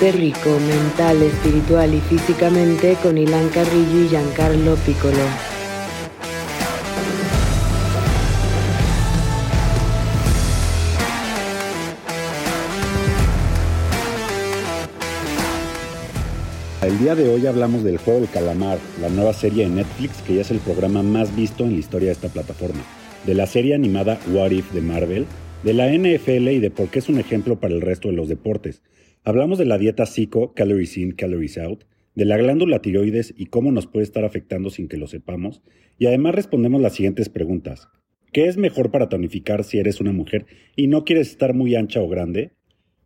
Rico mental, espiritual y físicamente con Ilan Carrillo y Giancarlo Piccolo. El día de hoy hablamos del juego del calamar, la nueva serie de Netflix que ya es el programa más visto en la historia de esta plataforma, de la serie animada What If de Marvel, de la NFL y de por qué es un ejemplo para el resto de los deportes. Hablamos de la dieta psico, calories in, calories out, de la glándula tiroides y cómo nos puede estar afectando sin que lo sepamos, y además respondemos las siguientes preguntas. ¿Qué es mejor para tonificar si eres una mujer y no quieres estar muy ancha o grande?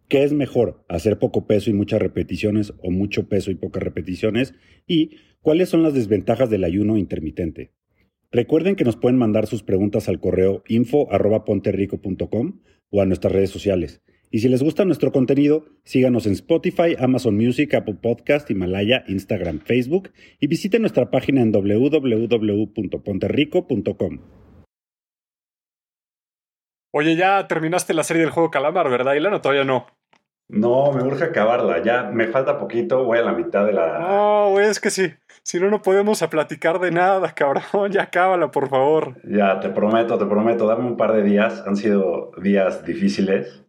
¿Qué es mejor? ¿Hacer poco peso y muchas repeticiones o mucho peso y pocas repeticiones? ¿Y cuáles son las desventajas del ayuno intermitente? Recuerden que nos pueden mandar sus preguntas al correo info.ponterrico.com o a nuestras redes sociales. Y si les gusta nuestro contenido, síganos en Spotify, Amazon Music, Apple Podcast, Himalaya, Instagram, Facebook y visiten nuestra página en www.ponterrico.com. Oye, ya terminaste la serie del juego Calamar, ¿verdad, Ilana? Todavía no. No, me urge acabarla. Ya me falta poquito, voy a la mitad de la. No, güey, es que sí. Si no, no podemos a platicar de nada, cabrón. Ya cábala, por favor. Ya, te prometo, te prometo. Dame un par de días. Han sido días difíciles,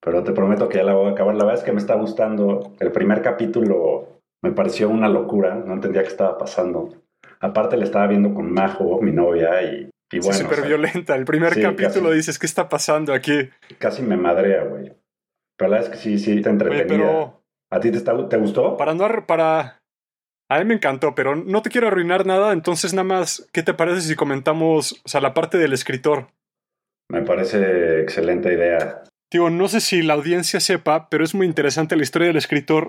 pero te prometo que ya la voy a acabar. La verdad es que me está gustando. El primer capítulo me pareció una locura. No entendía qué estaba pasando. Aparte, le estaba viendo con Majo, mi novia, y, y bueno. Súper violenta. El primer sí, capítulo casi. dices, ¿qué está pasando aquí? Casi me madrea, güey. Pero la verdad es que sí, sí, está entretenida. Oye, pero ¿A ti te, está- te gustó? para no ar- para a mí me encantó, pero no te quiero arruinar nada, entonces nada más, ¿qué te parece si comentamos, o sea, la parte del escritor? Me parece excelente idea. Digo, no sé si la audiencia sepa, pero es muy interesante la historia del escritor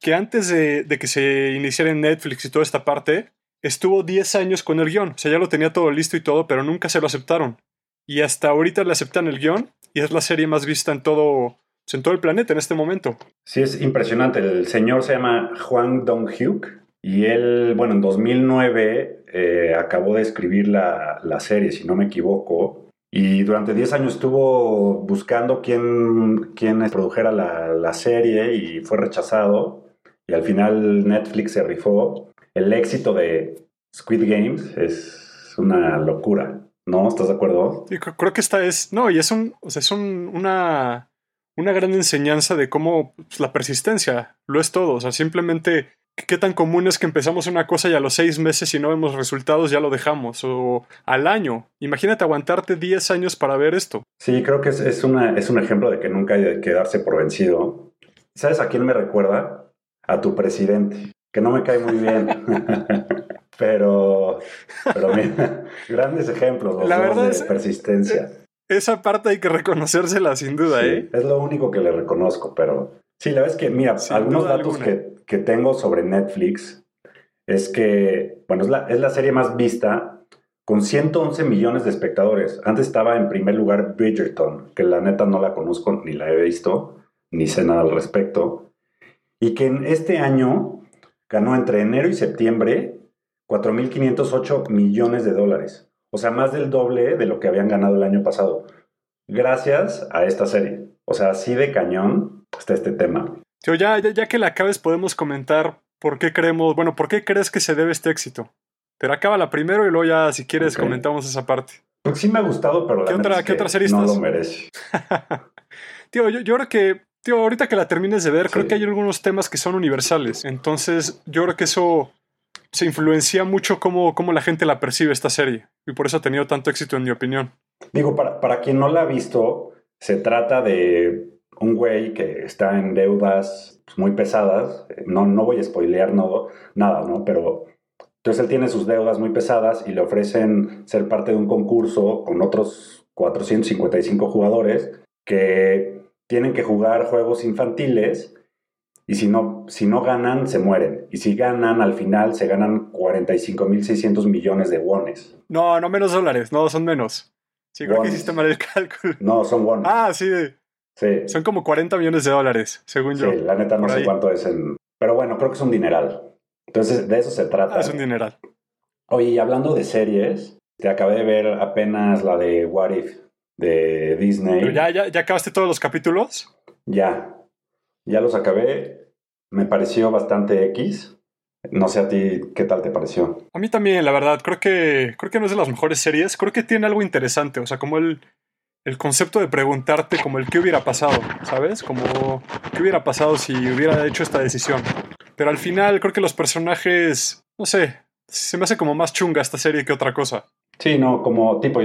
que antes de, que se iniciara en Netflix y toda esta parte, estuvo 10 años con el guion. O sea, ya lo tenía todo listo y todo, pero nunca se lo aceptaron. Y hasta ahorita le aceptan el guion y es la serie más vista en todo, pues, en todo el planeta en este momento. Sí, es impresionante. El señor se llama Juan Dong-hyuk y él, bueno, en 2009 eh, acabó de escribir la, la serie, si no me equivoco. Y durante 10 años estuvo buscando quién, quién produjera la, la serie y fue rechazado. Y al final Netflix se rifó. El éxito de Squid Games es una locura. ¿No? ¿Estás de acuerdo? Creo que esta es, no, y es un, o sea, es un- una, una gran enseñanza de cómo pues, la persistencia lo es todo. O sea, simplemente qué tan común es que empezamos una cosa y a los seis meses si no vemos resultados ya lo dejamos. O al año. Imagínate aguantarte 10 años para ver esto. Sí, creo que es, es, una, es un ejemplo de que nunca hay de quedarse por vencido. ¿Sabes a quién me recuerda? A tu presidente, que no me cae muy bien. pero, pero mira, grandes ejemplos los La verdad de es- persistencia. Esa parte hay que reconocérsela sin duda, Sí, ¿eh? Es lo único que le reconozco, pero sí, la verdad es que, mira, Sin algunos datos alguna. que, que tengo sobre Netflix es que, bueno, es la, es la serie más vista con 111 millones de espectadores. Antes estaba en primer lugar Bridgerton, que la neta no la conozco ni la he visto, ni sé nada al respecto. Y que en este año ganó entre enero y septiembre 4.508 millones de dólares. O sea, más del doble de lo que habían ganado el año pasado. Gracias a esta serie. O sea, así de cañón está este tema. Tío, ya, ya, ya que la acabes podemos comentar por qué creemos, bueno, por qué crees que se debe este éxito. Pero acábala primero y luego ya, si quieres, comentamos esa parte. Porque sí me ha gustado, pero la ¿Qué otra- es qué que otra serie no estás? lo merece. Tío, yo, yo creo que, tío, ahorita que la termines de ver, creo que hay algunos temas que son universales. Entonces, yo creo que eso se influencia mucho cómo, cómo la gente la percibe esta serie. Y por eso ha tenido tanto éxito, en mi opinión. Digo, para, para quien no la ha visto, se trata de un güey que está en deudas pues, muy pesadas. No, no voy a spoilear no, nada, ¿no? Pero entonces él tiene sus deudas muy pesadas y le ofrecen ser parte de un concurso con otros 455 jugadores que tienen que jugar juegos infantiles y si no, si no ganan, se mueren. Y si ganan, al final se ganan 45.600 millones de wones. No, no menos dólares, no, son menos. Sí, creo que hiciste mal el cálculo. No, son wones. Ah, sí, sí. son como 40 millones de dólares, según Sí, yo. la neta no sé ahí. cuánto es en... Pero bueno, creo que es un dineral. Entonces, de eso se trata. Ah, es un dineral. Oye, y hablando de series, te acabé de ver apenas la de What If de Disney. Pero ya, ya, ya acabaste todos los capítulos. Ya. Ya los acabé. me pareció bastante X. No sé a ti qué tal te pareció. A mí también, la verdad. Creo que, creo que no es de las mejores series. Creo que tiene algo interesante. O sea, como el, el concepto de preguntarte como el qué hubiera pasado, ¿sabes? Como qué hubiera pasado si hubiera hecho esta decisión. Pero al final creo que los personajes, no sé, se me hace como más chunga esta serie que otra cosa. Sí, no, como tipo,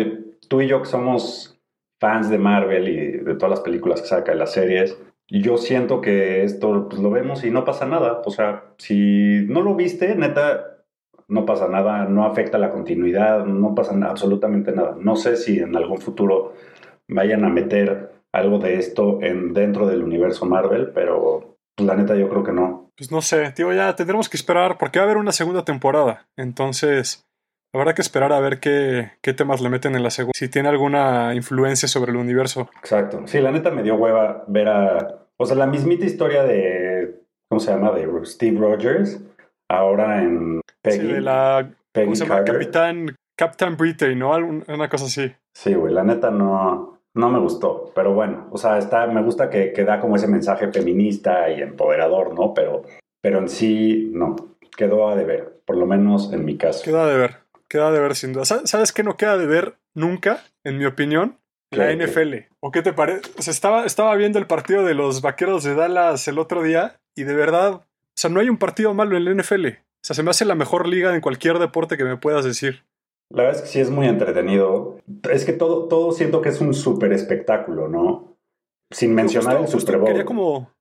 tú y yo que somos fans de Marvel y de todas las películas que saca, de las series, y yo siento que esto pues, lo vemos y no pasa nada. O sea, si no lo viste, neta, no pasa nada, no afecta la continuidad, no pasa absolutamente nada. No sé si en algún futuro vayan a meter algo de esto en, dentro del universo Marvel, pero pues, la neta yo creo que no. Pues no sé, tío, ya tendremos que esperar porque va a haber una segunda temporada. Entonces, habrá que esperar a ver qué, qué temas le meten en la segunda. Si tiene alguna influencia sobre el universo. Exacto. Sí, la neta me dio hueva ver a o sea, la mismita historia de, ¿cómo se llama? De Steve Rogers, ahora en Peggy. Sí, de la, ¿cómo se llama? Capitán, Captain Britain, ¿no? Una cosa así. Sí, güey, la neta no, no me gustó, pero bueno, o sea, está, me gusta que, que, da como ese mensaje feminista y empoderador, ¿no? Pero, pero en sí, no, quedó a deber, por lo menos en mi caso. Queda a deber, queda a deber sin duda. ¿Sabes qué no queda a deber nunca, en mi opinión? La NFL. ¿O qué te parece? O sea, estaba, estaba viendo el partido de los vaqueros de Dallas el otro día y de verdad, o sea, no hay un partido malo en la NFL. O sea, se me hace la mejor liga en cualquier deporte que me puedas decir. La verdad es que sí es muy entretenido. Es que todo, todo siento que es un súper espectáculo, ¿no? Sin mencionar el Super Bowl. Quería como, o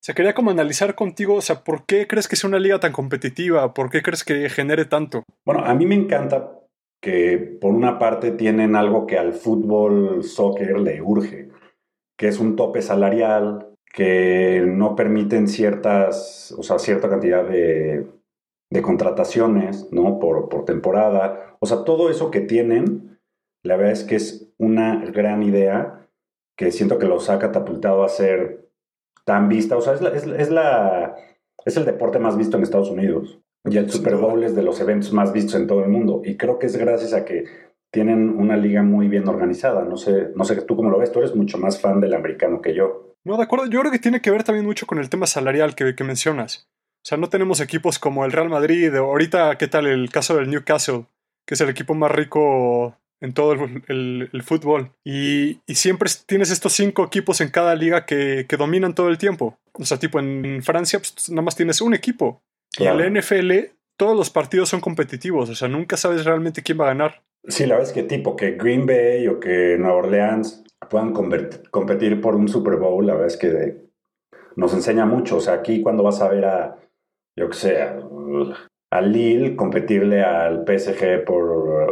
sea, quería como analizar contigo, o sea, ¿por qué crees que es una liga tan competitiva? ¿Por qué crees que genere tanto? Bueno, a mí me encanta que por una parte tienen algo que al fútbol soccer le urge, que es un tope salarial, que no permiten ciertas, o sea, cierta cantidad de, de contrataciones, ¿no? Por, por, temporada. O sea, todo eso que tienen, la verdad es que es una gran idea que siento que los ha catapultado a ser tan vista. O sea, es, es, es la, es el deporte más visto en Estados Unidos. Y el Super Bowl es de los eventos más vistos en todo el mundo. Y creo que es gracias a que tienen una liga muy bien organizada. No sé, no sé tú cómo lo ves. Tú eres mucho más fan del americano que yo. No, de acuerdo. Yo creo que tiene que ver también mucho con el tema salarial que, que mencionas. O sea, no tenemos equipos como el Real Madrid. Ahorita, ¿qué tal el caso del Newcastle? Que es el equipo más rico en todo el, el, fútbol. Y, y, siempre tienes estos cinco equipos en cada liga que, que, dominan todo el tiempo. O sea, tipo en Francia, pues, nada más tienes un equipo. Y en la NFL todos los partidos son competitivos, o sea, nunca sabes realmente quién va a ganar. Sí, la verdad es que tipo que Green Bay o que Nueva Orleans puedan competir por un Super Bowl, la verdad es que nos enseña mucho. O sea, aquí cuando vas a ver a, yo qué sé, a, Lille competirle al PSG por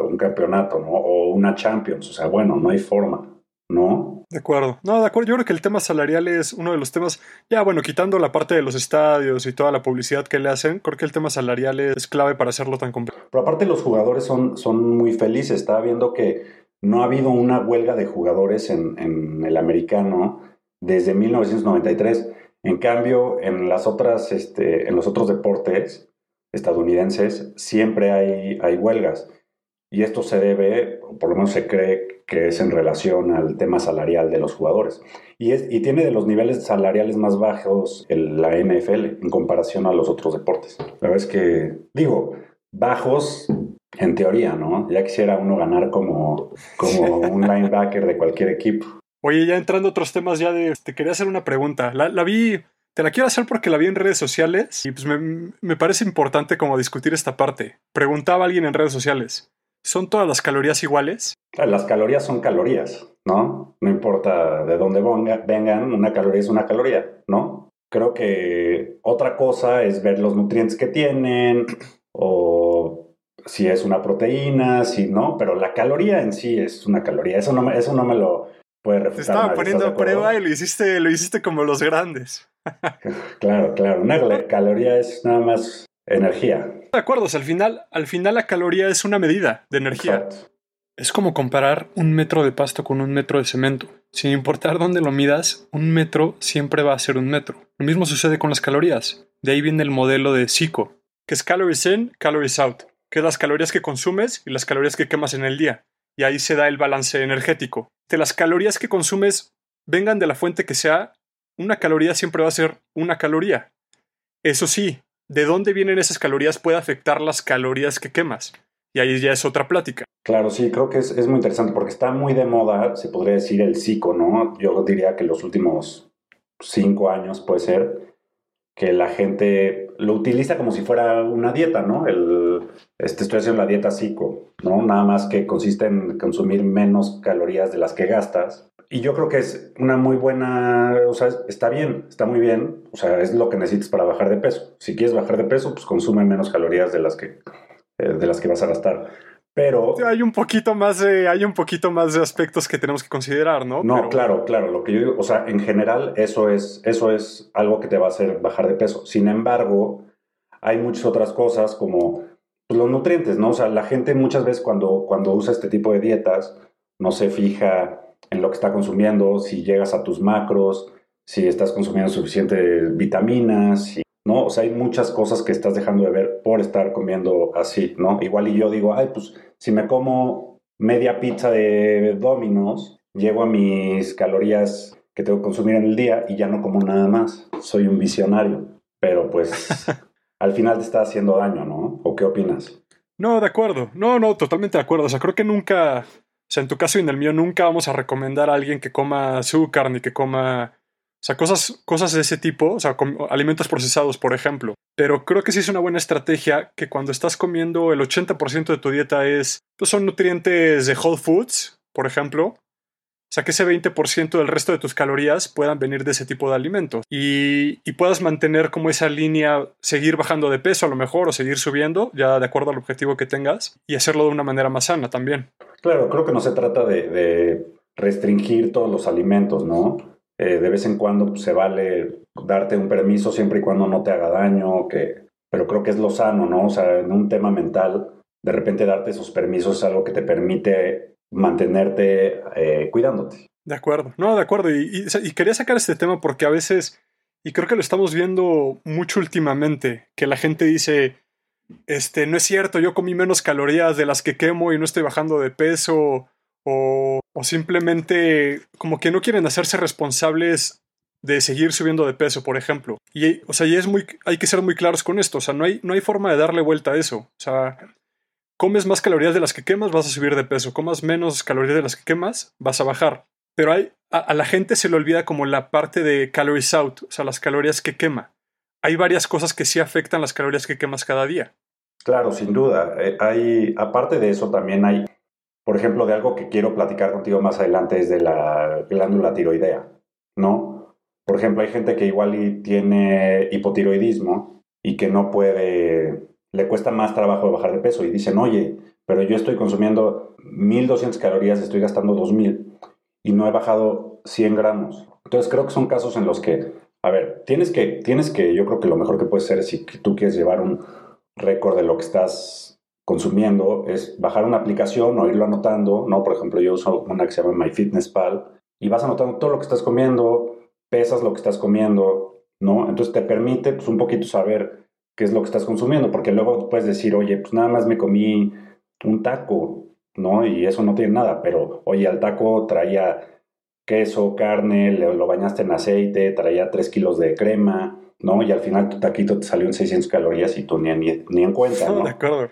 un campeonato, ¿no? O una Champions, o sea, bueno, no hay forma, ¿no? De acuerdo. No, de acuerdo. Yo creo que el tema salarial es uno de los temas. Ya, bueno, quitando la parte de los estadios y toda la publicidad que le hacen, creo que el tema salarial es clave para hacerlo tan complejo. Pero aparte, los jugadores son, son muy felices. Estaba viendo que no ha habido una huelga de jugadores en, en el americano desde 1993. En cambio, en las otras, este, en los otros deportes estadounidenses, siempre hay, hay huelgas. Y esto se debe, o por lo menos se cree que es en relación al tema salarial de los jugadores. Y, es, y tiene de los niveles salariales más bajos el, la NFL en comparación a los otros deportes. La verdad es que, digo, bajos en teoría, ¿no? Ya quisiera uno ganar como, como un linebacker de cualquier equipo. Oye, ya entrando a otros temas, ya de, te quería hacer una pregunta. La, la vi, te la quiero hacer porque la vi en redes sociales y pues me, me parece importante como discutir esta parte. Preguntaba a alguien en redes sociales. ¿Son todas las calorías iguales? Las calorías son calorías, ¿no? No importa de dónde vengan, una caloría es una caloría, ¿no? Creo que otra cosa es ver los nutrientes que tienen o si es una proteína, si no, pero la caloría en sí es una caloría. Eso no me, eso no me lo puede refutar. Te estaba poniendo a prueba y lo hiciste, lo hiciste como los grandes. claro, claro. Una caloría es nada más energía. De acuerdo, al final, al final la caloría es una medida de energía. Es como comparar un metro de pasto con un metro de cemento. Sin importar dónde lo midas, un metro siempre va a ser un metro. Lo mismo sucede con las calorías. De ahí viene el modelo de SICO, que es calories in, calories out, que es las calorías que consumes y las calorías que quemas en el día. Y ahí se da el balance energético. De las calorías que consumes, vengan de la fuente que sea, una caloría siempre va a ser una caloría. Eso sí, de dónde vienen esas calorías puede afectar las calorías que quemas. Y ahí ya es otra plática. Claro, sí, creo que es, muy interesante porque está muy de moda, se podría decir, el psico, ¿no? Yo diría que los últimos cinco años puede ser que la gente lo utiliza como si fuera una dieta, ¿no? El, este, estoy haciendo la dieta psico, ¿no? Nada más que consiste en consumir menos calorías de las que gastas. Y yo creo que es una muy buena, o sea, está bien, está muy bien, o sea, es lo que necesitas para bajar de peso. Si quieres bajar de peso, pues consume menos calorías de las que eh, de las que vas a gastar. Pero hay un poquito más de hay un poquito más de aspectos que tenemos que considerar, ¿no? No, claro, claro, lo que yo digo, o sea, en general eso es eso es algo que te va a hacer bajar de peso. Sin embargo, hay muchas otras cosas como pues, los nutrientes, ¿no? O sea, la gente muchas veces cuando cuando usa este tipo de dietas no se fija en lo que está consumiendo, si llegas a tus macros, si estás consumiendo suficientes vitaminas, ¿no? O sea, hay muchas cosas que estás dejando de ver por estar comiendo así, ¿no? Igual y yo digo, ay, pues si me como media pizza de Domino's, llego a mis calorías que tengo que consumir en el día y ya no como nada más. Soy un visionario, pero pues al final te está haciendo daño, ¿no? ¿O qué opinas? No, de acuerdo. No, no, totalmente de acuerdo. O sea, creo que nunca, o sea, en tu caso y en el mío, nunca vamos a recomendar a alguien que coma azúcar ni que coma o sea, cosas, cosas de ese tipo, o sea, alimentos procesados, por ejemplo. Pero creo que sí es una buena estrategia que cuando estás comiendo el 80% de tu dieta es, pues son nutrientes de whole foods, por ejemplo. O sea, que ese 20% del resto de tus calorías puedan venir de ese tipo de alimentos. Y, puedas mantener como esa línea, seguir bajando de peso a lo mejor o seguir subiendo, ya de acuerdo al objetivo que tengas, y hacerlo de una manera más sana también. Claro, creo que no se trata de, de restringir todos los alimentos, ¿no? Eh, de vez en cuando pues, se vale darte un permiso siempre y cuando no te haga daño, que, pero creo que es lo sano, ¿no? O sea, en un tema mental, de repente darte esos permisos es algo que te permite mantenerte eh, cuidándote. De acuerdo, no, de acuerdo. Y, quería sacar este tema porque a veces, y creo que lo estamos viendo mucho últimamente, que la gente dice, este, no es cierto, yo comí menos calorías de las que quemo y no estoy bajando de peso, o, simplemente como que no quieren hacerse responsables de seguir subiendo de peso, por ejemplo. Y, o sea, y es muy, hay que ser muy claros con esto, o sea, no hay, no hay forma de darle vuelta a eso. O sea, comes más calorías de las que quemas, vas a subir de peso, comas menos calorías de las que quemas, vas a bajar. Pero hay, a, la gente se le olvida como la parte de calories out, o sea, las calorías que quema. Hay varias cosas que sí afectan las calorías que quemas cada día. Claro, sin duda. Eh, hay, aparte de eso, también hay por ejemplo, de algo que quiero platicar contigo más adelante es de la glándula tiroidea, ¿no? Por ejemplo, hay gente que igual tiene hipotiroidismo y que no puede, le cuesta más trabajo bajar de peso y dicen, oye, pero yo estoy consumiendo 1200 calorías, estoy gastando 2000 y no he bajado 100 gramos. Entonces creo que son casos en los que, a ver, tienes que, tienes que, yo creo que lo mejor que puede ser es si tú quieres llevar un récord de lo que estás consumiendo es bajar una aplicación o irlo anotando, ¿no? Por ejemplo, yo uso una que se llama MyFitnessPal y vas anotando todo lo que estás comiendo, pesas lo que estás comiendo, ¿no? Entonces te permite pues un poquito saber qué es lo que estás consumiendo, porque luego puedes decir, oye, pues nada más me comí un taco, ¿no? Y eso no tiene nada, pero oye, al taco traía queso, carne, lo bañaste en aceite, traía 3 kilos de crema, ¿no? Y al final tu taquito te salió en 600 calorías y tú ni, ni, en cuenta, ¿no? De acuerdo.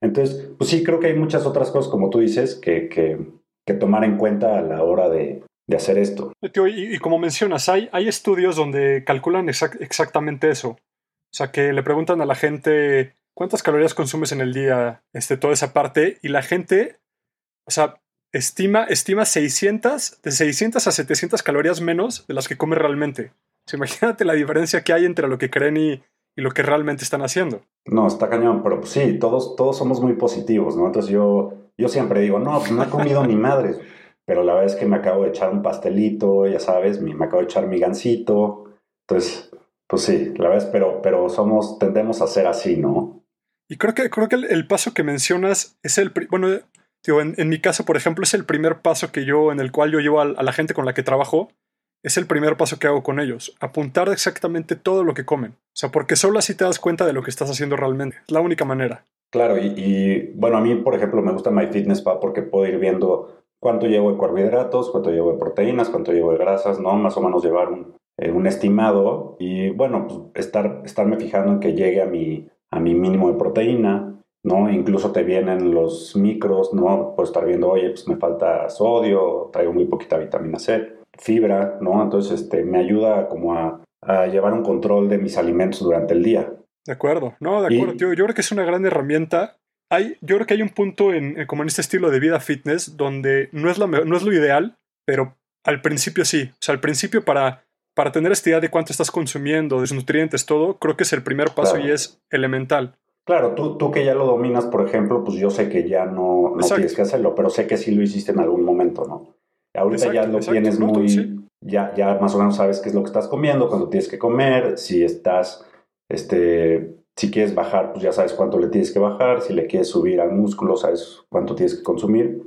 Entonces, pues sí, creo que hay muchas otras cosas, como tú dices, que, que, tomar en cuenta a la hora de, de hacer esto. Y, como mencionas, hay, hay estudios donde calculan exactamente eso. O sea, que le preguntan a la gente cuántas calorías consumes en el día, este, toda esa parte, y la gente, o sea, estima, estima 600, de 600 a 700 calorías menos de las que come realmente. O imagínate la diferencia que hay entre lo que creen y, lo que realmente están haciendo. No, está cañón, pero pues sí, todos, todos somos muy positivos, ¿no? Entonces yo, yo siempre digo, no, pues no he comido ni madres, pero la verdad es que me acabo de echar un pastelito, ya sabes, me, acabo de echar mi gansito, entonces, pues sí, la verdad es, pero, pero somos, tendemos a ser así, ¿no? Y creo que, creo que el, paso que mencionas es el, bueno, digo, en, mi caso, por ejemplo, es el primer paso que yo, en el cual yo llevo a la gente con la que trabajo, es el primer paso que hago con ellos, apuntar exactamente todo lo que comen. O sea, porque solo así te das cuenta de lo que estás haciendo realmente. Es la única manera. Claro, y, bueno, a mí, por ejemplo, me gusta MyFitnessPal porque puedo ir viendo cuánto llevo de carbohidratos, cuánto llevo de proteínas, cuánto llevo de grasas, ¿no? Más o menos llevar un, eh, un estimado y bueno, pues estar, estarme fijando en que llegue a mi, a mi mínimo de proteína, ¿no? Incluso te vienen los micros, ¿no? Puedo estar viendo, oye, pues me falta sodio, traigo muy poquita vitamina C, fibra, ¿no? Entonces, este, me ayuda como a, a llevar un control de mis alimentos durante el día. De acuerdo, no, de acuerdo. Yo, yo, creo que es una gran herramienta. Hay, yo creo que hay un punto en, como en este estilo de vida fitness donde no es, la, no es lo ideal, pero al principio sí. O sea, al principio para, para tener esta idea de cuánto estás consumiendo, de sus nutrientes, todo, creo que es el primer paso y es elemental. Claro, tú, tú que ya lo dominas, por ejemplo, pues yo sé que ya no, no tienes que hacerlo, pero sé que sí lo hiciste en algún momento, ¿no? Ahorita ya lo tienes muy... Ya, ya más o menos sabes qué es lo que estás comiendo, cuándo tienes que comer, si estás, este, si quieres bajar, pues ya sabes cuánto le tienes que bajar, si le quieres subir al músculo, sabes cuánto tienes que consumir.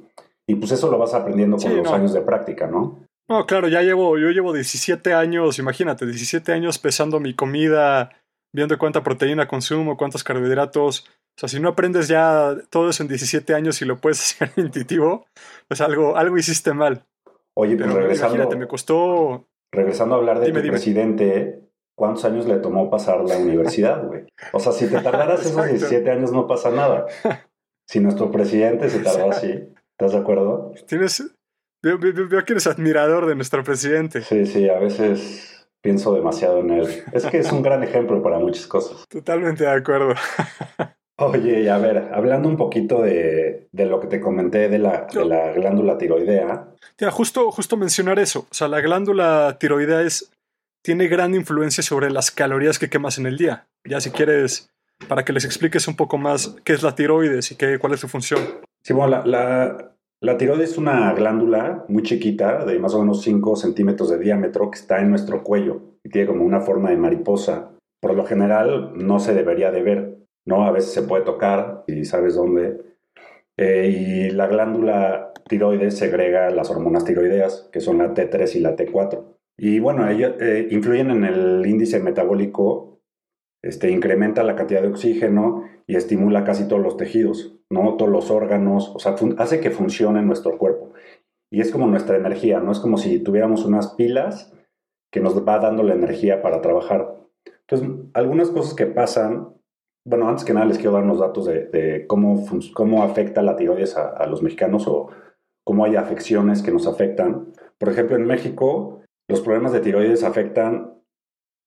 Y pues eso lo vas aprendiendo con los años de práctica, ¿no? No, claro, ya llevo, yo llevo 17 años, imagínate, 17 años pesando mi comida, viendo cuánta proteína consumo, cuántos carbohidratos. O sea, si no aprendes ya todo eso en 17 años y lo puedes hacer intuitivo, pues algo, algo hiciste mal. Oye, pero, regresando. Imagínate, me costó. Regresando a hablar de tu presidente, ¿cuántos años le tomó pasar la universidad, güey? O sea, si te tardaras esos 17 años no pasa nada. Si nuestro presidente se tardó así, ¿estás de acuerdo? Tienes. Veo, veo que eres admirador de nuestro presidente. Sí, sí, a veces pienso demasiado en él. Es que es un gran ejemplo para muchas cosas. Totalmente de acuerdo. Oye, a ver, hablando un poquito de, lo que te comenté de la, la glándula tiroidea. Ya, justo, justo mencionar eso. O sea, la glándula tiroidea es, tiene gran influencia sobre las calorías que quemas en el día. Ya si quieres, para que les expliques un poco más qué es la tiroides y qué, cuál es su función. Sí, bueno, la, la tiroides es una glándula muy chiquita, de más o menos 5 centímetros de diámetro, que está en nuestro cuello y tiene como una forma de mariposa. Por lo general no se debería de ver, ¿no? A veces se puede tocar y sabes dónde. Eh, y la glándula tiroides segrega las hormonas tiroideas, que son la T3 y la T4. Y bueno, ellas eh, influyen en el índice metabólico, este, incrementa la cantidad de oxígeno y estimula casi todos los tejidos, ¿no? Todos los órganos, o sea, hace que funcione nuestro cuerpo. Y es como nuestra energía, ¿no? Es como si tuviéramos unas pilas que nos va dando la energía para trabajar. Entonces, algunas cosas que pasan, bueno, antes que nada les quiero dar unos datos de, cómo, cómo afecta la tiroides a, los mexicanos o cómo hay afecciones que nos afectan. Por ejemplo, en México, los problemas de tiroides afectan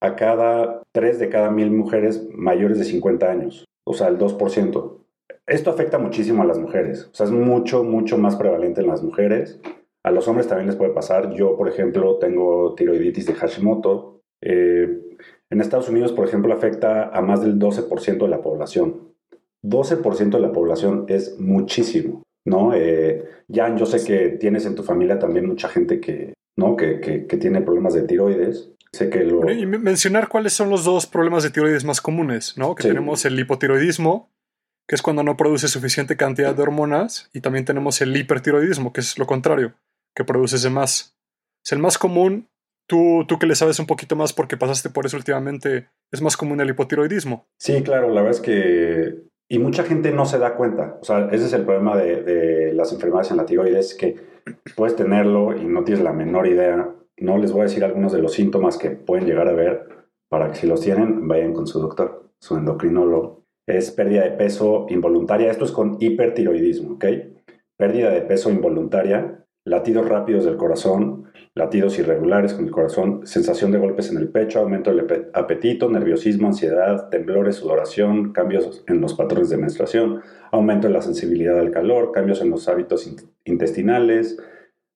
a cada 3 de cada mil mujeres mayores de 50 años o sea, el 2%. Esto afecta muchísimo a las mujeres, o sea, es mucho, mucho más prevalente en las mujeres. A los hombres también les puede pasar. Yo, por ejemplo, tengo tiroiditis de Hashimoto. Eh, en Estados Unidos, por ejemplo, afecta a más del 12% de la población. 12% de la población es muchísimo, ¿no? Eh, Jan, yo sé que tienes en tu familia también mucha gente que, ¿no? Que, que, que tiene problemas de tiroides. Sé que lo... Y mencionar cuáles son los dos problemas de tiroides más comunes, ¿no? Que tenemos el hipotiroidismo, que es cuando no produce suficiente cantidad de hormonas, y también tenemos el hipertiroidismo, que es lo contrario, que produces de más. Es el más común, tú, tú que le sabes un poquito más porque pasaste por eso últimamente, es más común el hipotiroidismo. Sí, claro, la verdad es que... Y mucha gente no se da cuenta. O sea, ese es el problema de, de las enfermedades en la tiroides, que puedes tenerlo y no tienes la menor idea no les voy a decir algunos de los síntomas que pueden llegar a ver para que si los tienen vayan con su doctor, su endocrinólogo. Es pérdida de peso involuntaria. Esto es con hipertiroidismo, ¿ok? Pérdida de peso involuntaria, latidos rápidos del corazón, latidos irregulares con el corazón, sensación de golpes en el pecho, aumento del apetito, nerviosismo, ansiedad, temblores, sudoración, cambios en los patrones de menstruación, aumento de la sensibilidad al calor, cambios en los hábitos intestinales,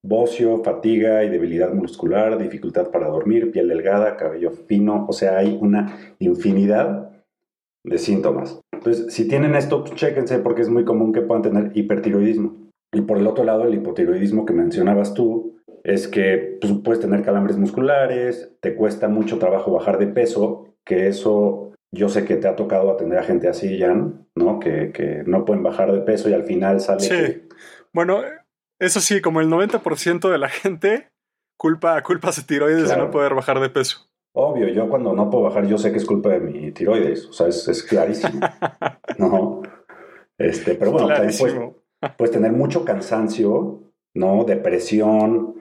bocio, fatiga y debilidad muscular, dificultad para dormir, piel delgada, cabello fino, o sea, hay una infinidad de síntomas. Entonces, si tienen esto, pues chéquense porque es muy común que puedan tener hipertiroidismo. Y por el otro lado, el hipotiroidismo que mencionabas tú es que pues, puedes tener calambres musculares, te cuesta mucho trabajo bajar de peso, que eso yo sé que te ha tocado atender a gente así, Jan, ¿no? Que, que no pueden bajar de peso y al final sale... Sí. Bueno, eso sí, como el 90% de la gente culpa, culpa a su tiroides de no poder bajar de peso. Obvio, yo cuando no puedo bajar, yo sé que es culpa de mi tiroides. O sea, es, clarísimo. no. Este, pero bueno, también puedes, tener mucho cansancio, ¿no? Depresión,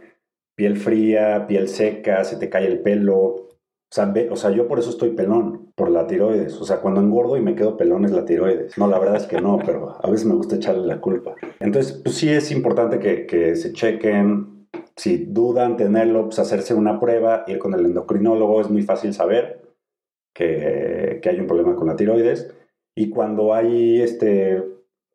piel fría, piel seca, se te cae el pelo, sea, o sea, yo por eso estoy pelón, por la tiroides. O sea, cuando engordo y me quedo pelón es la tiroides. No, la verdad es que no, pero a veces me gusta echarle la culpa. Entonces, pues sí es importante que, que se chequen. Si dudan tenerlo, pues hacerse una prueba, ir con el endocrinólogo, es muy fácil saber que, que hay un problema con la tiroides. Y cuando hay este,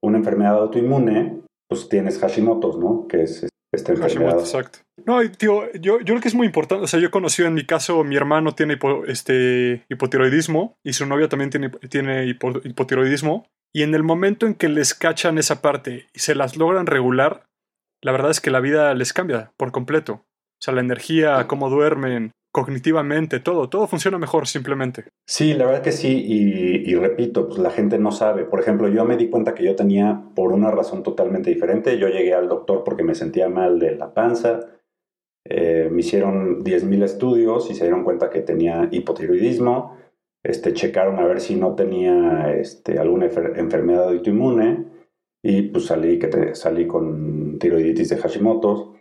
una enfermedad autoinmune, pues tienes Hashimoto's, ¿no? Que esta enfermedad. Hashimoto, exacto. No, tío, yo, yo creo que es muy importante. O sea, yo he conocido en mi caso, mi hermano tiene este, hipotiroidismo y su novia también tiene, tiene hipotiroidismo. Y en el momento en que les cachan esa parte y se las logran regular, la verdad es que la vida les cambia por completo. O sea, la energía, cómo duermen, cognitivamente, todo, todo funciona mejor simplemente. Sí, la verdad que sí, y, repito, pues la gente no sabe. Por ejemplo, yo me di cuenta que yo tenía, por una razón totalmente diferente, yo llegué al doctor porque me sentía mal de la panza, eh, me hicieron 10.000 estudios y se dieron cuenta que tenía hipotiroidismo, este, checaron a ver si no tenía este, alguna enfermedad autoinmune y pues salí, que salí con tiroiditis de Hashimoto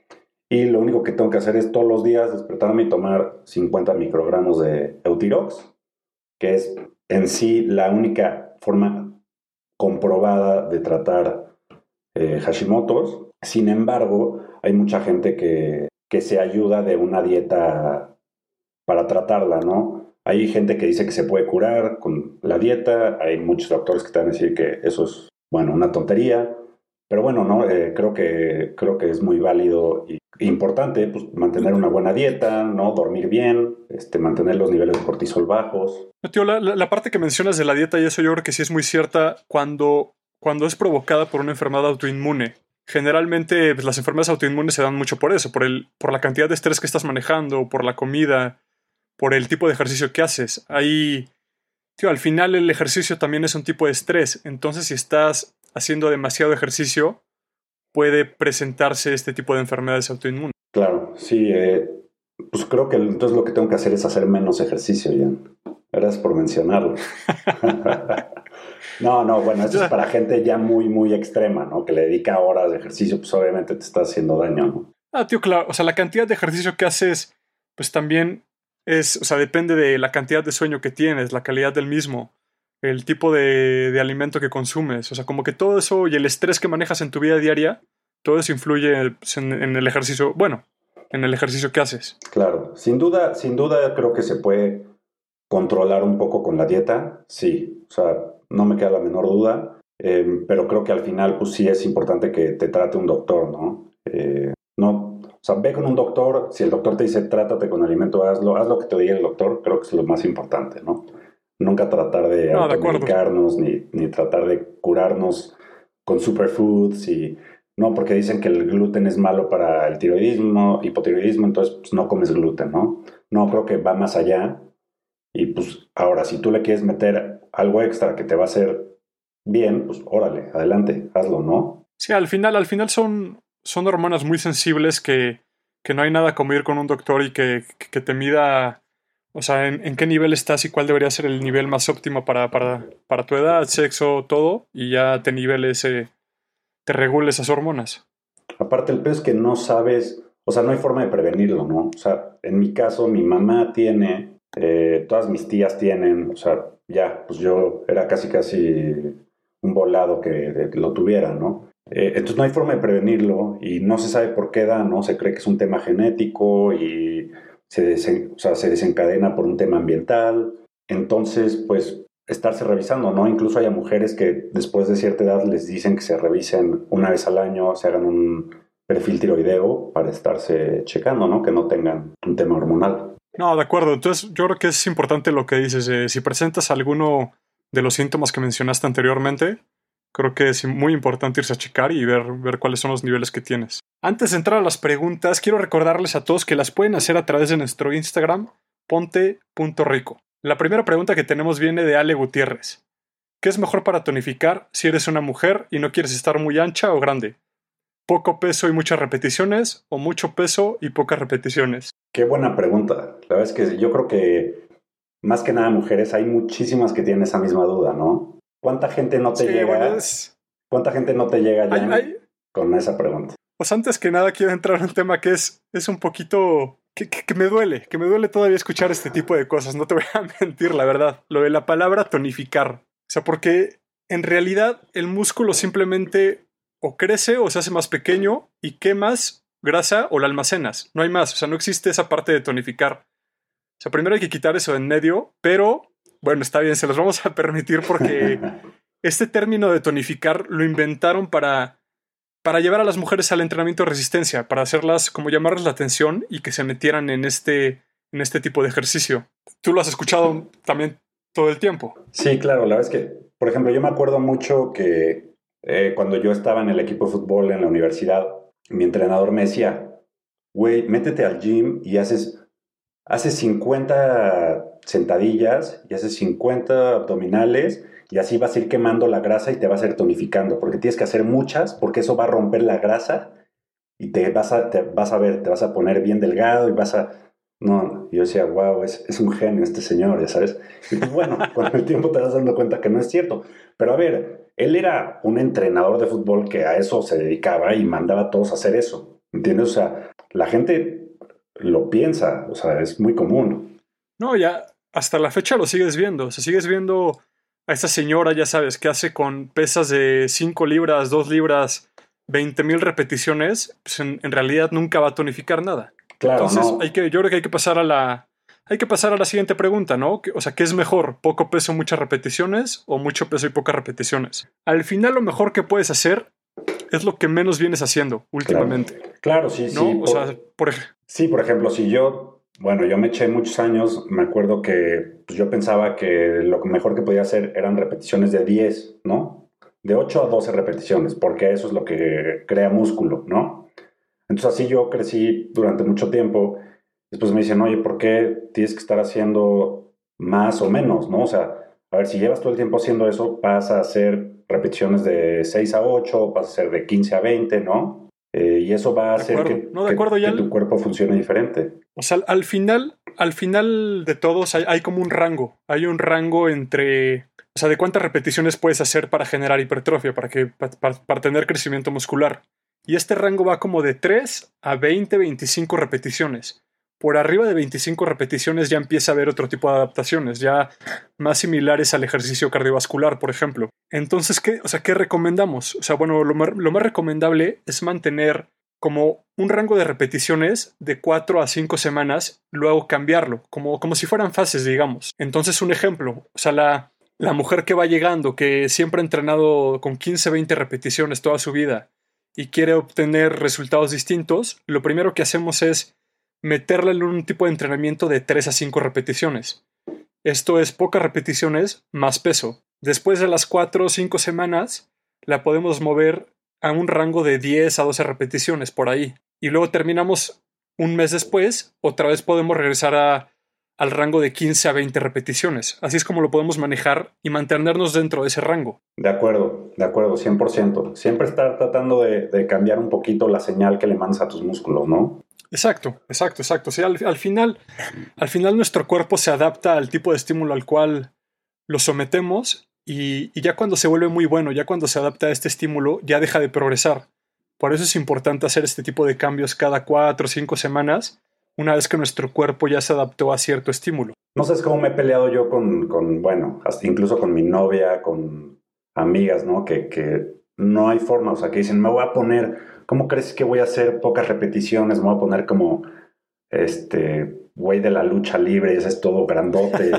y lo único que tengo que hacer es todos los días despertarme y tomar 50 microgramos de Eutirox, que es en sí la única forma comprobada de tratar eh, Hashimoto's. Sin embargo, hay mucha gente que, que se ayuda de una dieta para tratarla, ¿no? Hay gente que dice que se puede curar con la dieta, hay muchos doctores que te van a decir que eso es, bueno, una tontería. Pero bueno, no, eh, creo, que, creo que es muy válido y importante pues, mantener una buena dieta, ¿no? Dormir bien, este, mantener los niveles de cortisol bajos. Tío, la, la, parte que mencionas de la dieta y eso yo creo que sí es muy cierta cuando, cuando es provocada por una enfermedad autoinmune. Generalmente pues, las enfermedades autoinmunes se dan mucho por eso, por, el, por la cantidad de estrés que estás manejando, por la comida, por el tipo de ejercicio que haces. Ahí, tío, al final el ejercicio también es un tipo de estrés. Entonces si estás haciendo demasiado ejercicio, puede presentarse este tipo de enfermedades autoinmunes. Claro, sí. Eh, pues creo que entonces lo que tengo que hacer es hacer menos ejercicio, ya. Gracias por mencionarlo. no, no, bueno, esto es para gente ya muy, muy extrema, ¿no? Que le dedica horas de ejercicio, pues obviamente te está haciendo daño, ¿no? Ah, tío, claro. O sea, la cantidad de ejercicio que haces, pues también es, o sea, depende de la cantidad de sueño que tienes, la calidad del mismo el tipo de, alimento que consumes. O sea, como que todo eso y el estrés que manejas en tu vida diaria, todo eso influye pues, en, el ejercicio, bueno, en el ejercicio que haces. Claro, sin duda, sin duda creo que se puede controlar un poco con la dieta, sí, o sea, no me queda la menor duda, em, pero creo que al final pues sí es importante que te trate un doctor, ¿no? Eh, no, o sea, ve con un doctor, si el doctor te dice trátate con alimento, hazlo, haz lo que te diga el doctor, creo que es lo más importante, ¿no? Nunca tratar de no, ni, ni, tratar de curarnos con superfoods y no, porque dicen que el gluten es malo para el tiroidismo, hipotiroidismo, entonces pues, no comes gluten, ¿no? No, creo que va más allá. Y pues ahora, si tú le quieres meter algo extra que te va a hacer bien, pues órale, adelante, hazlo, ¿no? Sí, al final, al final son, son hormonas muy sensibles que, que no hay nada como ir con un doctor y que, que te mida o sea, ¿en, qué nivel estás y cuál debería ser el nivel más óptimo para, para, para tu edad, sexo, todo? Y ya te niveles, ese te regule esas hormonas. Aparte, el peor es que no sabes, o sea, no hay forma de prevenirlo, ¿no? O sea, en mi caso, mi mamá tiene, eh, todas mis tías tienen, o sea, ya, pues yo era casi, casi un volado que, lo tuviera, ¿no? Eh, entonces no hay forma de prevenirlo y no se sabe por qué da, ¿no? Se cree que es un tema genético y se, se desencadena por un tema ambiental. Entonces, pues estarse revisando, ¿no? Incluso hay mujeres que después de cierta edad les dicen que se revisen una vez al año, se hagan un perfil tiroideo para estarse checando, ¿no? Que no tengan un tema hormonal. No, de acuerdo. Entonces, yo creo que es importante lo que dices. Eh, si presentas alguno de los síntomas que mencionaste anteriormente, creo que es muy importante irse a checar y ver, ver cuáles son los niveles que tienes. Antes de entrar a las preguntas, quiero recordarles a todos que las pueden hacer a través de nuestro Instagram, ponte.rico. La primera pregunta que tenemos viene de Ale Gutiérrez. ¿Qué es mejor para tonificar si eres una mujer y no quieres estar muy ancha o grande? ¿Poco peso y muchas repeticiones o mucho peso y pocas repeticiones? Qué buena pregunta. La verdad es que yo creo que más que nada mujeres hay muchísimas que tienen esa misma duda, ¿no? ¿Cuánta gente no te llega? ¿Cuánta gente no te llega ya con esa pregunta? Pues antes que nada quiero entrar en un tema que es, es un poquito que, que, me duele, que me duele todavía escuchar este tipo de cosas, no te voy a mentir, la verdad. Lo de la palabra tonificar. O sea, porque en realidad el músculo simplemente o crece o se hace más pequeño y quemas grasa o la almacenas. No hay más, o sea, no existe esa parte de tonificar. O sea, primero hay que quitar eso en medio, pero bueno, está bien, se los vamos a permitir porque este término de tonificar lo inventaron para, para llevar a las mujeres al entrenamiento de resistencia, para hacerlas, como llamarles la atención y que se metieran en este, en este tipo de ejercicio. Tú lo has escuchado también todo el tiempo. Sí, claro, la verdad es que, por ejemplo, yo me acuerdo mucho que eh, cuando yo estaba en el equipo de fútbol en la universidad, mi entrenador me decía, güey, métete al gym y haces, haces 50 sentadillas y haces 50 abdominales y así vas a ir quemando la grasa y te vas a ir tonificando, porque tienes que hacer muchas, porque eso va a romper la grasa y te vas a, te vas a ver, te vas a poner bien delgado y vas a... No, yo decía, wow, es, es un genio este señor, ya sabes. Y pues bueno, con el tiempo te vas dando cuenta que no es cierto. Pero a ver, él era un entrenador de fútbol que a eso se dedicaba y mandaba a todos a hacer eso. ¿Entiendes? O sea, la gente lo piensa, o sea, es muy común. No, ya hasta la fecha lo sigues viendo. O sea, sigues viendo a esta señora, ya sabes, que hace con pesas de 5 libras, 2 libras, 20 mil repeticiones, pues en, realidad nunca va a tonificar nada. Claro, Entonces, hay que, yo creo que hay que pasar a la, hay que pasar a la siguiente pregunta, ¿no? O sea, ¿qué es mejor? ¿Poco peso, muchas repeticiones o mucho peso y pocas repeticiones? Al final lo mejor que puedes hacer es lo que menos vienes haciendo últimamente. Claro, sí, ¿no? sí. O sea, por ejemplo. Sí, por ejemplo, si yo, bueno, yo me eché muchos años, me acuerdo que pues, yo pensaba que lo mejor que podía hacer eran repeticiones de 10, ¿no? De 8 a 12 repeticiones, porque eso es lo que crea músculo, ¿no? Entonces así yo crecí durante mucho tiempo Después me dicen, oye, ¿por qué tienes que estar haciendo más o menos? ¿no? O sea, a ver, si llevas todo el tiempo haciendo eso, vas a hacer repeticiones de 6 a 8, vas a hacer de 15 a 20, ¿no? Y eso va a hacer que, no, de acuerdo, ya tu cuerpo funcione diferente. O sea, al final, al final de todos hay, hay, como un rango. Hay un rango entre. O sea, de cuántas repeticiones puedes hacer para generar hipertrofia, para, que, para, para tener crecimiento muscular. Y este rango va como de 3 a 20, 25 repeticiones por arriba de 25 repeticiones ya empieza a haber otro tipo de adaptaciones, ya más similares al ejercicio cardiovascular, por ejemplo. Entonces, ¿qué, o sea, ¿qué recomendamos? O sea, bueno, lo, lo más recomendable es mantener como un rango de repeticiones de 4 a 5 semanas, luego cambiarlo, como, como si fueran fases, digamos. Entonces, un ejemplo, o sea, la, la mujer que va llegando, que siempre ha entrenado con 15, 20 repeticiones toda su vida y quiere obtener resultados distintos, lo primero que hacemos es meterla en un tipo de entrenamiento de 3 a 5 repeticiones. Esto es pocas repeticiones más peso. Después de las 4 o 5 semanas, la podemos mover a un rango de 10 a 12 repeticiones por ahí. Y luego terminamos un mes después, otra vez podemos regresar a, al rango de 15 a 20 repeticiones. Así es como lo podemos manejar y mantenernos dentro de ese rango. De acuerdo, de acuerdo, 100%. Siempre estar tratando de, de cambiar un poquito la señal que le mandas a tus músculos, ¿no? Exacto, exacto, exacto. O al, final, al final nuestro cuerpo se adapta al tipo de estímulo al cual lo sometemos y, y, ya cuando se vuelve muy bueno, ya cuando se adapta a este estímulo, ya deja de progresar. Por eso es importante hacer este tipo de cambios cada cuatro o cinco semanas, una vez que nuestro cuerpo ya se adaptó a cierto estímulo. No sé cómo me he peleado yo con, con bueno, hasta incluso con mi novia, con amigas, ¿no? Que, que no hay forma, o sea, que dicen, me voy a poner ¿cómo crees que voy a hacer pocas repeticiones? Me voy a poner como este güey de la lucha libre, y ese es todo grandote.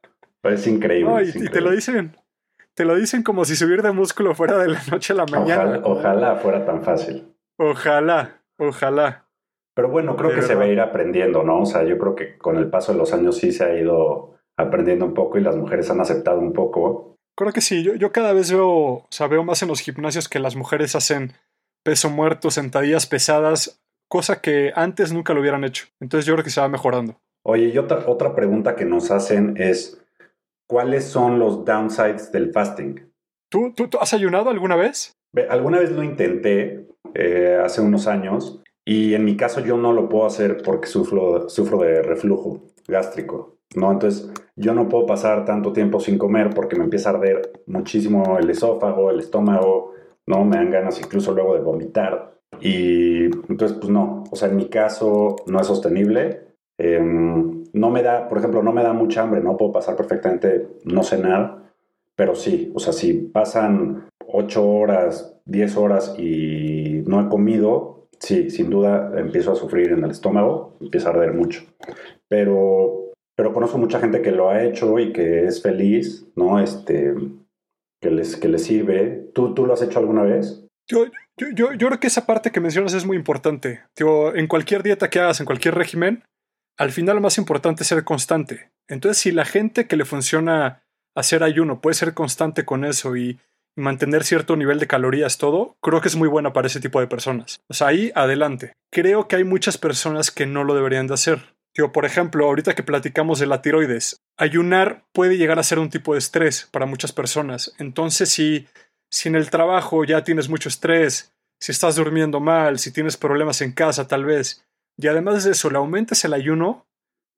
es increíble. y, te lo dicen. Te lo dicen como si subir de músculo fuera de la noche a la mañana. Ojalá, fuera tan fácil. Ojalá, ojalá. Pero bueno, creo que se va a ir aprendiendo, ¿no? O sea, yo creo que con el paso de los años sí se ha ido aprendiendo un poco y las mujeres han aceptado un poco. Creo que sí, yo, yo cada vez veo, o sea, veo más en los gimnasios que las mujeres hacen peso muerto, sentadillas pesadas, cosa que antes nunca lo hubieran hecho. Entonces yo creo que se va mejorando. Oye, y otra, otra pregunta que nos hacen es, ¿cuáles son los downsides del fasting? ¿Tú, tú, has ayunado alguna vez? Alguna vez lo intenté eh, hace unos años y en mi caso yo no lo puedo hacer porque sufro, sufro de reflujo gástrico. ¿no? Entonces yo no puedo pasar tanto tiempo sin comer porque me empieza a arder muchísimo el esófago, el estómago, ¿no? Me dan ganas incluso luego de vomitar. Y entonces, pues no, o sea, en mi caso no es sostenible. Em, no me da, por ejemplo, no me da mucha hambre, no puedo pasar perfectamente no cenar, pero sí, o sea, si pasan 8 horas, 10 horas y no he comido, sí, sin duda empiezo a sufrir en el estómago, empieza a arder mucho. Pero, pero conozco mucha gente que lo ha hecho y que es feliz, ¿no? Este, que les, que les sirve. ¿Tú, ¿Tú lo has hecho alguna vez? Yo, yo, yo, creo que esa parte que mencionas es muy importante. en cualquier dieta que hagas, en cualquier régimen, al final lo más importante es ser constante. Entonces, si la gente que le funciona hacer ayuno puede ser constante con eso y mantener cierto nivel de calorías, todo, creo que es muy buena para ese tipo de personas. O sea, ahí adelante. Creo que hay muchas personas que no lo deberían de hacer. Tío, por ejemplo, ahorita que platicamos de la tiroides, ayunar puede llegar a ser un tipo de estrés para muchas personas. Entonces, si, si en el trabajo ya tienes mucho estrés, si estás durmiendo mal, si tienes problemas en casa tal vez, y además de eso le aumentas el ayuno,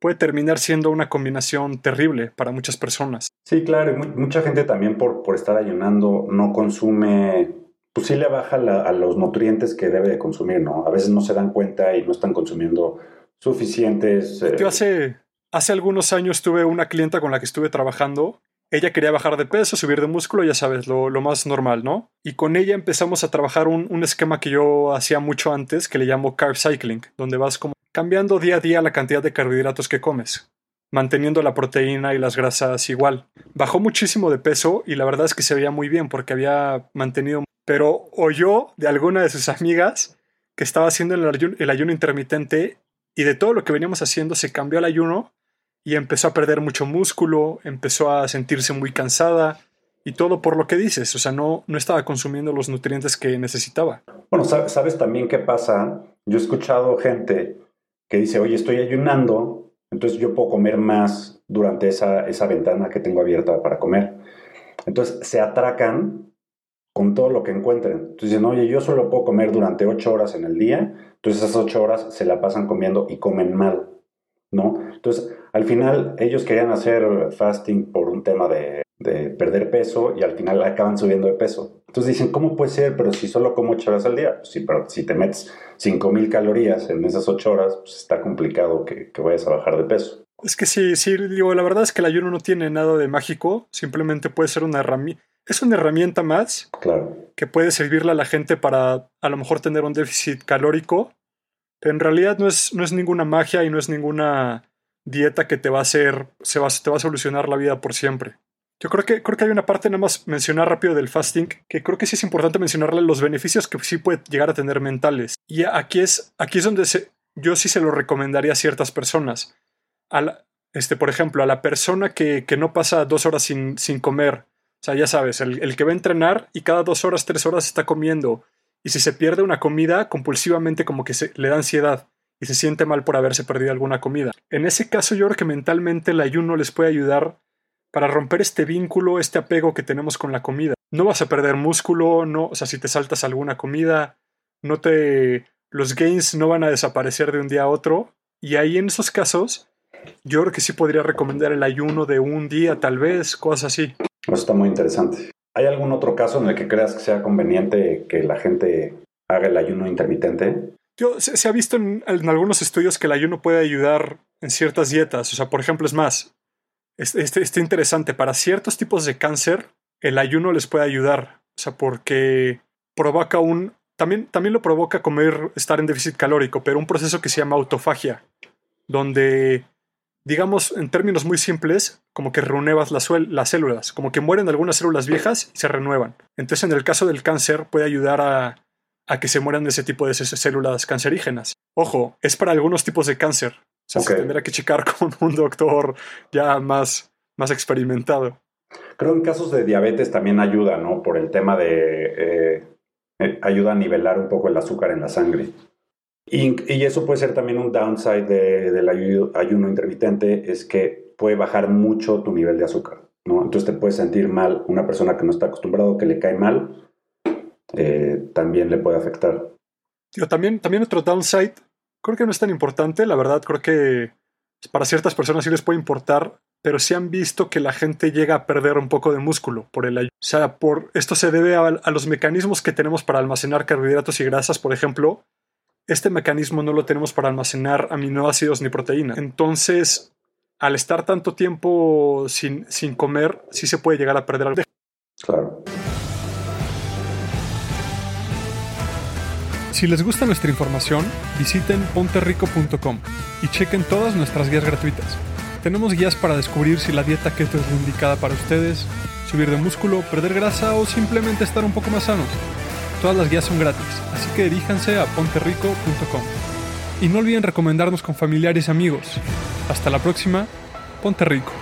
puede terminar siendo una combinación terrible para muchas personas. Sí, claro, mucha gente también por, por estar ayunando no consume, pues sí le baja a los nutrientes que debe de consumir, ¿no? A veces no se dan cuenta y no están consumiendo suficientes. Yo eh, hace, hace algunos años tuve una clienta con la que estuve trabajando. Ella quería bajar de peso, subir de músculo, ya sabes, lo, lo más normal, ¿no? Y con ella empezamos a trabajar un, esquema que yo hacía mucho antes, que le llamo carb cycling, donde vas como cambiando día a día la cantidad de carbohidratos que comes, manteniendo la proteína y las grasas igual. Bajó muchísimo de peso y la verdad es que se veía muy bien porque había mantenido... Pero oyó de alguna de sus amigas que estaba haciendo el ayuno, el ayuno intermitente y de todo lo que veníamos haciendo se cambió al ayuno y empezó a perder mucho músculo, empezó a sentirse muy cansada y todo por lo que dices, o sea, no, no estaba consumiendo los nutrientes que necesitaba. Bueno, sabes también qué pasa. Yo he escuchado gente que dice, oye, estoy ayunando, entonces yo puedo comer más durante esa, esa ventana que tengo abierta para comer. Entonces se atracan con todo lo que encuentren. Entonces dicen, oye, yo solo puedo comer durante ocho horas en el día, entonces esas ocho horas se la pasan comiendo y comen mal, ¿no? Entonces, al final ellos querían hacer fasting por un tema de de perder peso y al final acaban subiendo de peso. Entonces dicen, ¿cómo puede ser? Pero si solo como 8 horas al día. Pues sí, pero si te metes 5000 calorías en esas 8 horas, pues está complicado que, que, vayas a bajar de peso. Es que sí, sí, digo, la verdad es que el ayuno no tiene nada de mágico, simplemente puede ser una herramienta. Es una herramienta más claro. que puede servirle a la gente para a lo mejor tener un déficit calórico, pero en realidad no es, no es ninguna magia y no es ninguna dieta que te va a hacer, se va, te va a solucionar la vida por siempre. Yo creo que, creo que hay una parte nada más mencionar rápido del fasting, que creo que sí es importante mencionarle los beneficios que sí puede llegar a tener mentales. Y aquí es, aquí es donde yo sí se lo recomendaría a ciertas personas. A este, por ejemplo, a la persona que, que no pasa dos horas sin, sin, comer. O sea, ya sabes, el, el, que va a entrenar y cada dos horas, tres horas está comiendo. Y si se pierde una comida, compulsivamente como que se, le da ansiedad y se siente mal por haberse perdido alguna comida. En ese caso, yo creo que mentalmente el ayuno les puede ayudar para romper este vínculo, este apego que tenemos con la comida. No vas a perder músculo, no, o sea, si te saltas alguna comida, no te los gains no van a desaparecer de un día a otro y ahí en esos casos yo creo que sí podría recomendar el ayuno de un día tal vez, cosas así. Eso está muy interesante. ¿Hay algún otro caso en el que creas que sea conveniente que la gente haga el ayuno intermitente? Yo, se, ha visto en, algunos estudios que el ayuno puede ayudar en ciertas dietas. O sea, por ejemplo, es más, Está interesante. Para ciertos tipos de cáncer, el ayuno les puede ayudar. O sea, porque provoca un. También, también lo provoca comer, estar en déficit calórico, pero un proceso que se llama autofagia, donde, digamos, en términos muy simples, como que renuevas las células, como que mueren algunas células viejas y se renuevan. Entonces, en el caso del cáncer, puede ayudar a, a que se mueran de ese tipo de células cancerígenas. Ojo, es para algunos tipos de cáncer. O sea, se tendrá que checar con un doctor ya más, más experimentado. Creo que en casos de diabetes también ayuda, ¿no? Por el tema de... Eh, eh, ayuda a nivelar un poco el azúcar en la sangre. Y, y eso puede ser también un downside del ayuno intermitente, es que puede bajar mucho tu nivel de azúcar, ¿no? Entonces te puedes sentir mal. Una persona que no está acostumbrado, que le cae mal, eh, también le puede afectar. Tío, también, también otro downside creo que no es tan importante. La verdad, creo que para ciertas personas sí les puede importar pero sí han visto que la gente llega a perder un poco de músculo por el ayuno. O sea, por, esto se debe a, a los mecanismos que tenemos para almacenar carbohidratos y grasas, por ejemplo. Este mecanismo no lo tenemos para almacenar aminoácidos ni proteína. Entonces, al estar tanto tiempo sin, sin comer, sí se puede llegar a perder algo. Claro. Si les gusta nuestra información, visiten ponterrico.com y chequen todas nuestras guías gratuitas. Tenemos guías para descubrir si la dieta keto es indicada para ustedes, subir de músculo, perder grasa o simplemente estar un poco más sanos. Todas las guías son gratis, así que diríjanse a ponterrico.com. Y no olviden recomendarnos con familiares y amigos. Hasta la próxima, Ponte Rico.